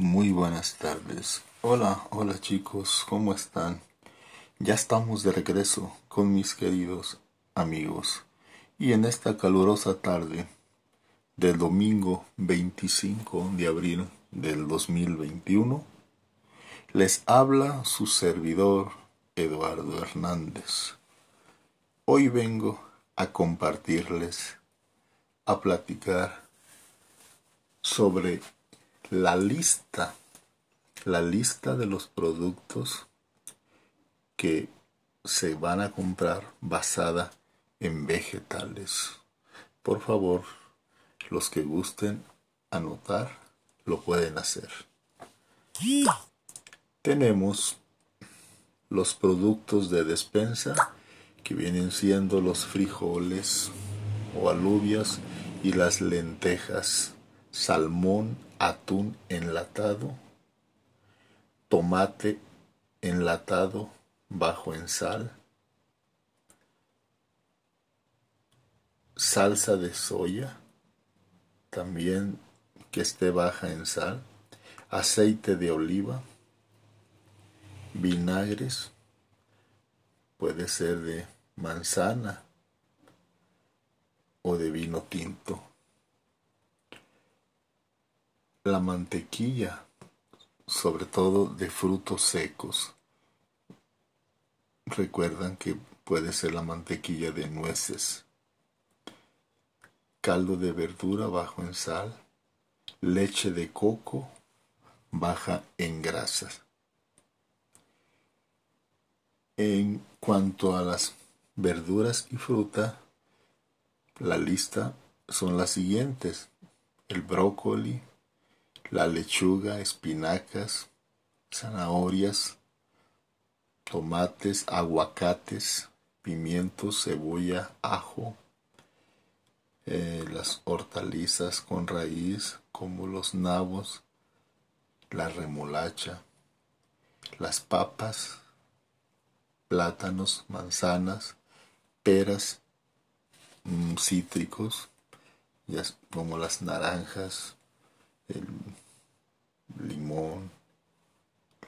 Muy buenas tardes. Hola, hola chicos, ¿cómo están? Ya estamos de regreso con mis queridos amigos. Y en esta calurosa tarde del domingo 25 de abril del 2021, les habla su servidor Eduardo Hernández. Hoy vengo a compartirles, a platicar sobre la lista, la lista de los productos que se van a comprar basada en vegetales. Por favor, los que gusten anotar, lo pueden hacer. Tenemos los productos de despensa que vienen siendo los frijoles o alubias y las lentejas, salmón, atún enlatado, tomate enlatado bajo en sal, salsa de soya, también que esté baja en sal, aceite de oliva, vinagres, puede ser de manzana o de vino tinto la mantequilla, sobre todo de frutos secos. Recuerdan que puede ser la mantequilla de nueces, caldo de verdura bajo en sal, leche de coco baja en grasas. En cuanto a las verduras y fruta, la lista son las siguientes. El brócoli, la lechuga, espinacas, zanahorias, tomates, aguacates, pimientos, cebolla, ajo, eh, las hortalizas con raíz como los nabos, la remolacha, las papas, plátanos, manzanas, peras, mm, cítricos, como las naranjas, el limón,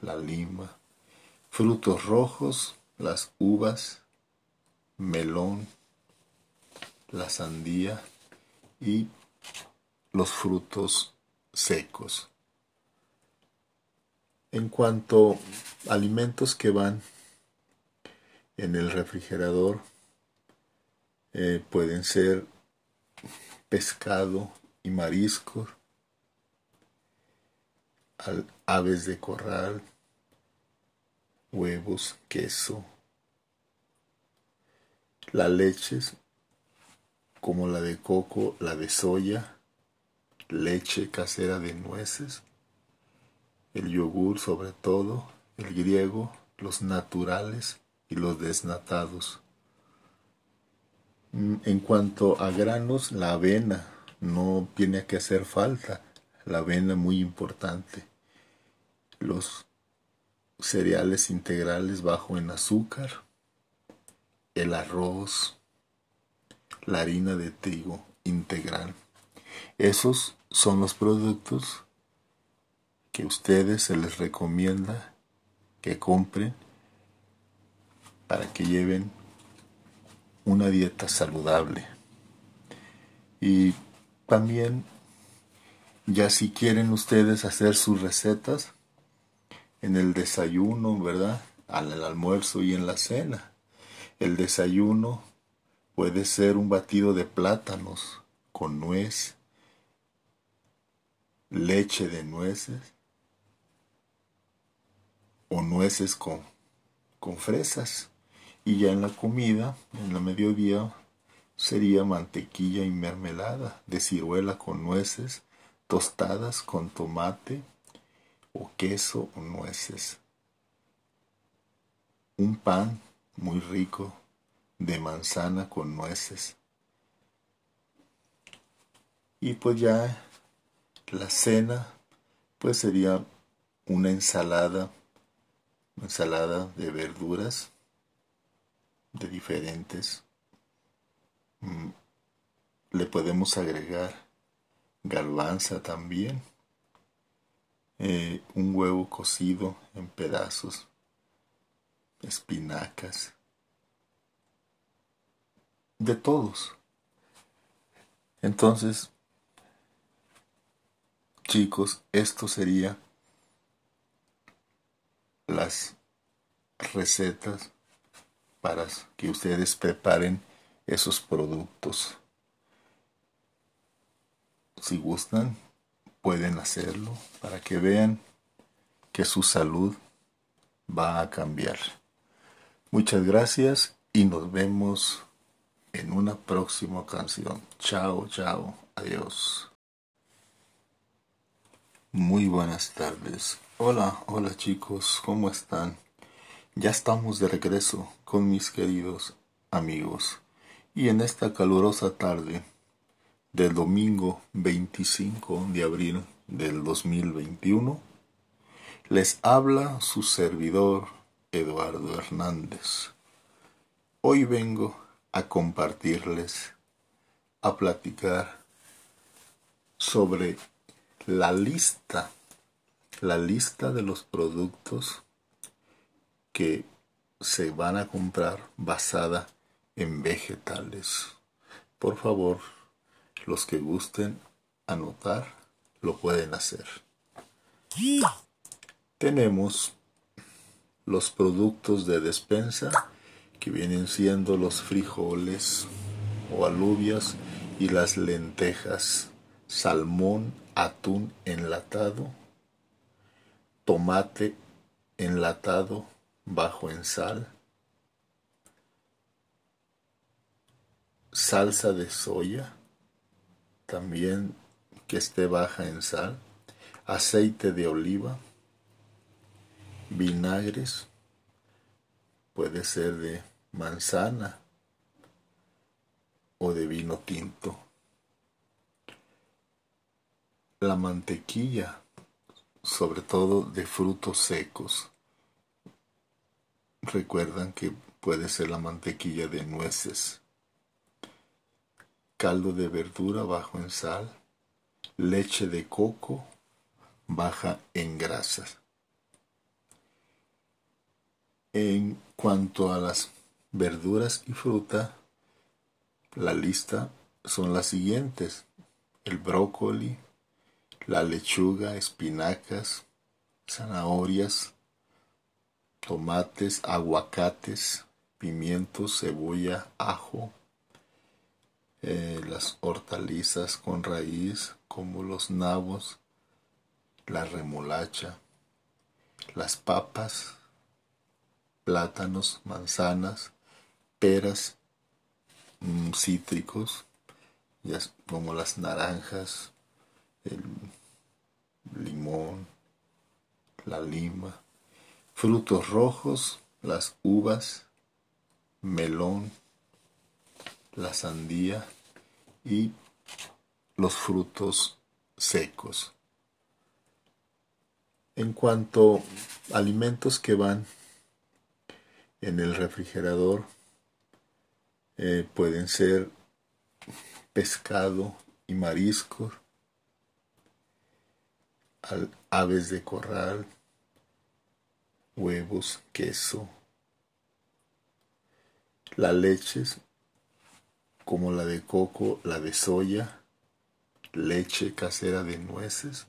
la lima, frutos rojos, las uvas, melón, la sandía y los frutos secos. En cuanto a alimentos que van en el refrigerador, eh, pueden ser pescado y mariscos, aves de corral, huevos, queso, las leches como la de coco, la de soya, leche casera de nueces, el yogur sobre todo, el griego, los naturales y los desnatados. Mm, en cuanto a granos, la avena no tiene que hacer falta, la avena muy importante los cereales integrales bajo en azúcar, el arroz, la harina de trigo integral. Esos son los productos que a ustedes se les recomienda que compren para que lleven una dieta saludable. Y también, ya si quieren ustedes hacer sus recetas, en el desayuno, ¿verdad? Al almuerzo y en la cena. El desayuno puede ser un batido de plátanos con nuez, leche de nueces o nueces con, con fresas. Y ya en la comida, en la mediodía, sería mantequilla y mermelada de ciruela con nueces, tostadas con tomate, o queso o nueces. Un pan muy rico de manzana con nueces. Y pues ya la cena pues sería una ensalada, ensalada de verduras de diferentes. Mm, le podemos agregar garbanza también eh, un huevo cocido en pedazos, espinacas, de todos. Entonces, chicos, esto sería las recetas para que ustedes preparen esos productos. Si gustan, pueden hacerlo para que vean que su salud va a cambiar. Muchas gracias y nos vemos en una próxima canción. Chao, chao, adiós. Muy buenas tardes. Hola, hola chicos, ¿cómo están? Ya estamos de regreso con mis queridos amigos y en esta calurosa tarde del domingo 25 de abril del 2021 les habla su servidor Eduardo Hernández. Hoy vengo a compartirles, a platicar sobre la lista, la lista de los productos que se van a comprar basada en vegetales. Por favor, los que gusten anotar, lo pueden hacer. Tenemos los productos de despensa que vienen siendo los frijoles o alubias y las lentejas, salmón, atún enlatado, tomate enlatado bajo en sal, salsa de soya, también que esté baja en sal, aceite de oliva, vinagres, puede ser de manzana o de vino tinto. La mantequilla, sobre todo de frutos secos. Recuerdan que puede ser la mantequilla de nueces. Caldo de verdura bajo en sal. Leche de coco baja en grasas. En cuanto a las verduras y fruta, la lista son las siguientes. El brócoli, la lechuga, espinacas, zanahorias, tomates, aguacates, pimientos, cebolla, ajo, eh, las hortalizas con raíz como los nabos, la remolacha, las papas, plátanos, manzanas, peras, mm, cítricos, como las naranjas, el limón, la lima, frutos rojos, las uvas, melón, la sandía y los frutos secos. En cuanto a alimentos que van en el refrigerador eh, pueden ser pescado y mariscos, aves de corral, huevos, queso, las leches como la de coco, la de soya, leche casera de nueces,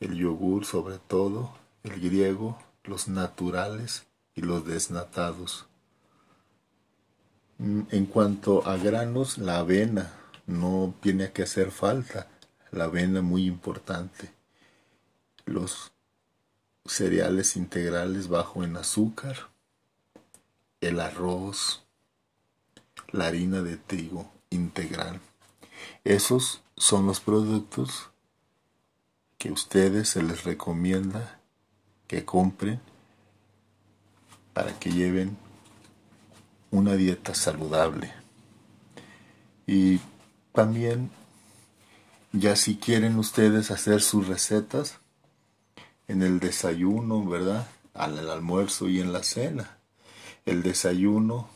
el yogur sobre todo, el griego, los naturales, y los desnatados. Mm, en cuanto a granos, la avena no tiene que hacer falta, la avena muy importante. Los cereales integrales bajo en azúcar, el arroz, la harina de trigo integral. Esos son los productos que ustedes se les recomienda que compren para que lleven una dieta saludable. Y también, ya si quieren ustedes hacer sus recetas en el desayuno, ¿verdad? Al almuerzo y en la cena. El desayuno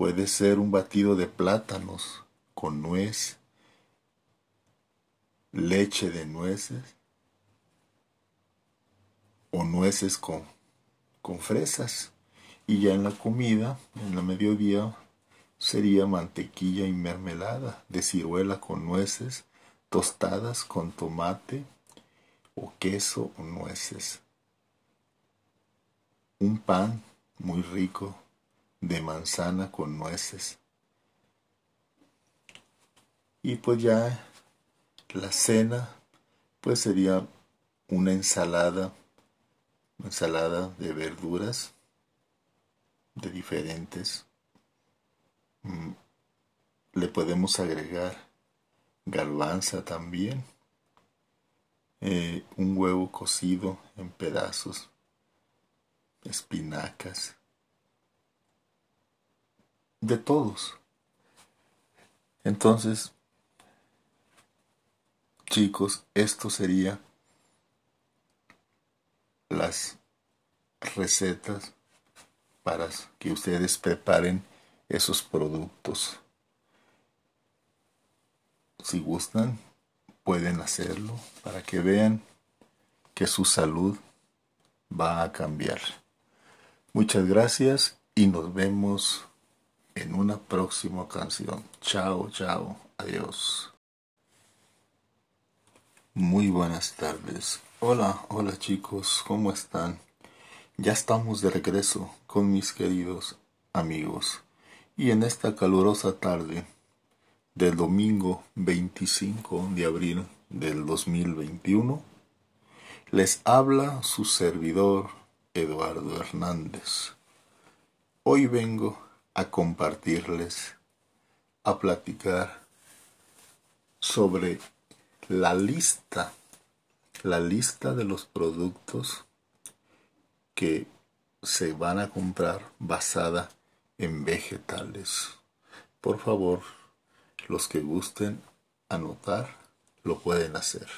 puede ser un batido de plátanos con nuez, leche de nueces, o nueces con, con fresas. Y ya en la comida, en la mediodía, sería mantequilla y mermelada de ciruela con nueces, tostadas con tomate o queso o nueces. Un pan muy rico de manzana con nueces. Y pues ya la cena pues sería una ensalada, ensalada de verduras de diferentes. Mm, le podemos agregar garbanza también, eh, un huevo cocido en pedazos, espinacas, de todos. Entonces, chicos, esto sería las recetas para que ustedes preparen esos productos. Si gustan, pueden hacerlo para que vean que su salud va a cambiar. Muchas gracias y nos vemos en una próxima canción. Chao, chao, adiós. Muy buenas tardes. Hola, hola chicos, ¿cómo están? Ya estamos de regreso con mis queridos amigos. Y en esta calurosa tarde del domingo 25 de abril del 2021, les habla su servidor Eduardo Hernández. Hoy vengo a compartirles, a platicar sobre la lista, la lista de los productos que se van a comprar basada en vegetales. Por favor, los que gusten anotar, lo pueden hacer.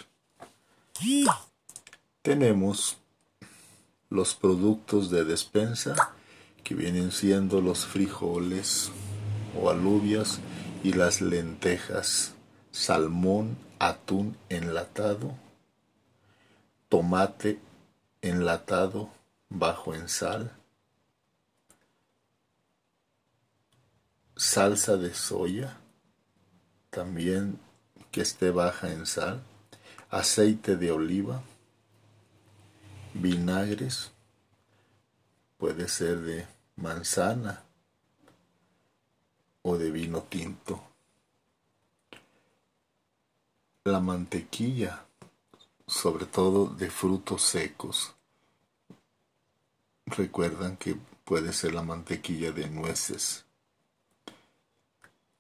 Tenemos los productos de despensa que vienen siendo los frijoles o alubias y las lentejas, salmón, atún enlatado, tomate enlatado bajo en sal, salsa de soya, también que esté baja en sal, aceite de oliva, vinagres, puede ser de manzana o de vino tinto la mantequilla, sobre todo de frutos secos. Recuerdan que puede ser la mantequilla de nueces,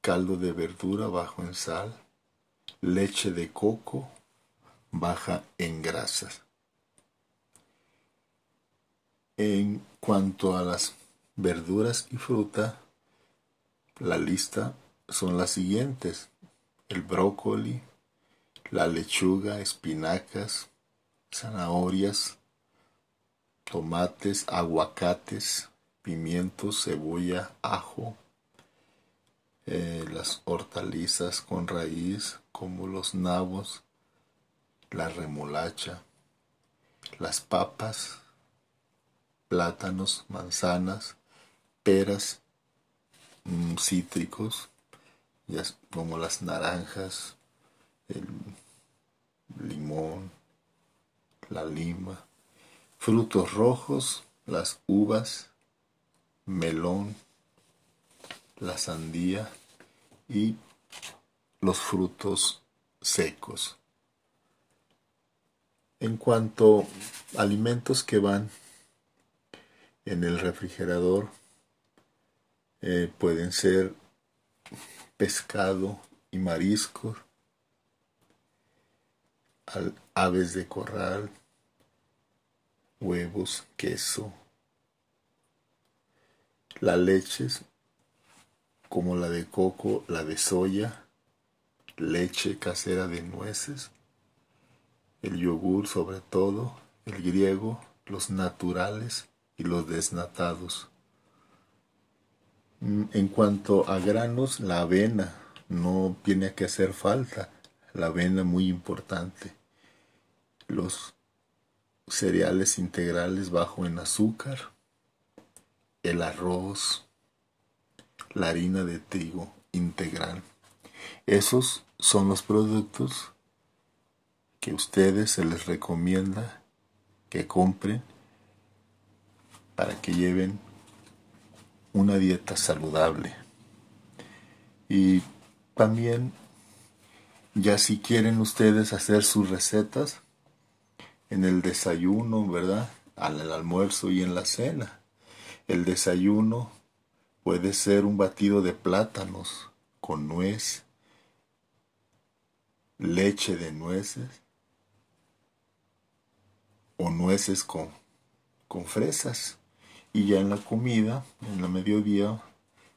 caldo de verdura bajo en sal, leche de coco baja en grasas. En cuanto a las verduras y fruta, la lista son las siguientes. El brócoli, la lechuga, espinacas, zanahorias, tomates, aguacates, pimientos, cebolla, ajo, eh, las hortalizas con raíz como los nabos, la remolacha, las papas, plátanos, manzanas, peras, mm, cítricos, como las naranjas, el limón, la lima, frutos rojos, las uvas, melón, la sandía y los frutos secos. En cuanto a alimentos que van en el refrigerador, eh, pueden ser pescado y mariscos, aves de corral, huevos, queso, las leches como la de coco, la de soya, leche casera de nueces, el yogur sobre todo, el griego, los naturales los desnatados. Mm, en cuanto a granos, la avena no tiene que hacer falta la avena muy importante. Los cereales integrales bajo en azúcar, el arroz, la harina de trigo integral. Esos son los productos que ustedes se les recomienda que compren para que lleven una dieta saludable. Y también, ya si quieren ustedes hacer sus recetas en el desayuno, ¿verdad? Al almuerzo y en la cena. El desayuno puede ser un batido de plátanos con nuez, leche de nueces o nueces con, con fresas. Y ya en la comida, en la mediodía,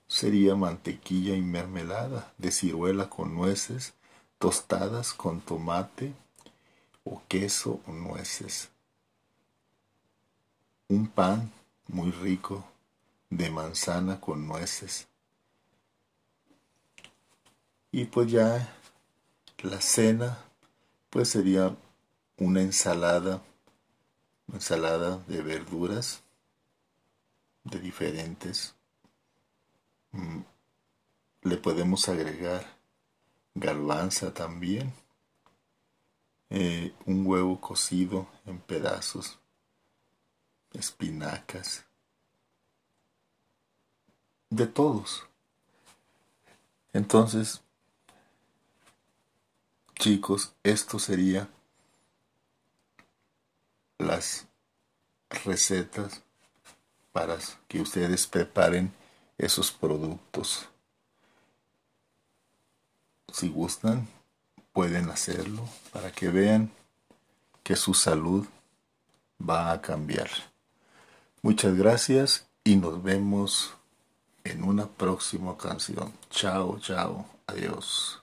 sería mantequilla y mermelada de ciruela con nueces, tostadas con tomate o queso o nueces. Un pan muy rico de manzana con nueces. Y pues ya la cena pues sería una ensalada, una ensalada de verduras de diferentes. Mm, le podemos agregar garbanza también, eh, un huevo cocido en pedazos, espinacas, de todos. Entonces, chicos, esto sería las recetas para que ustedes preparen esos productos. Si gustan, pueden hacerlo para que vean que su salud va a cambiar. Muchas gracias y nos vemos en una próxima canción. Chao, chao, adiós.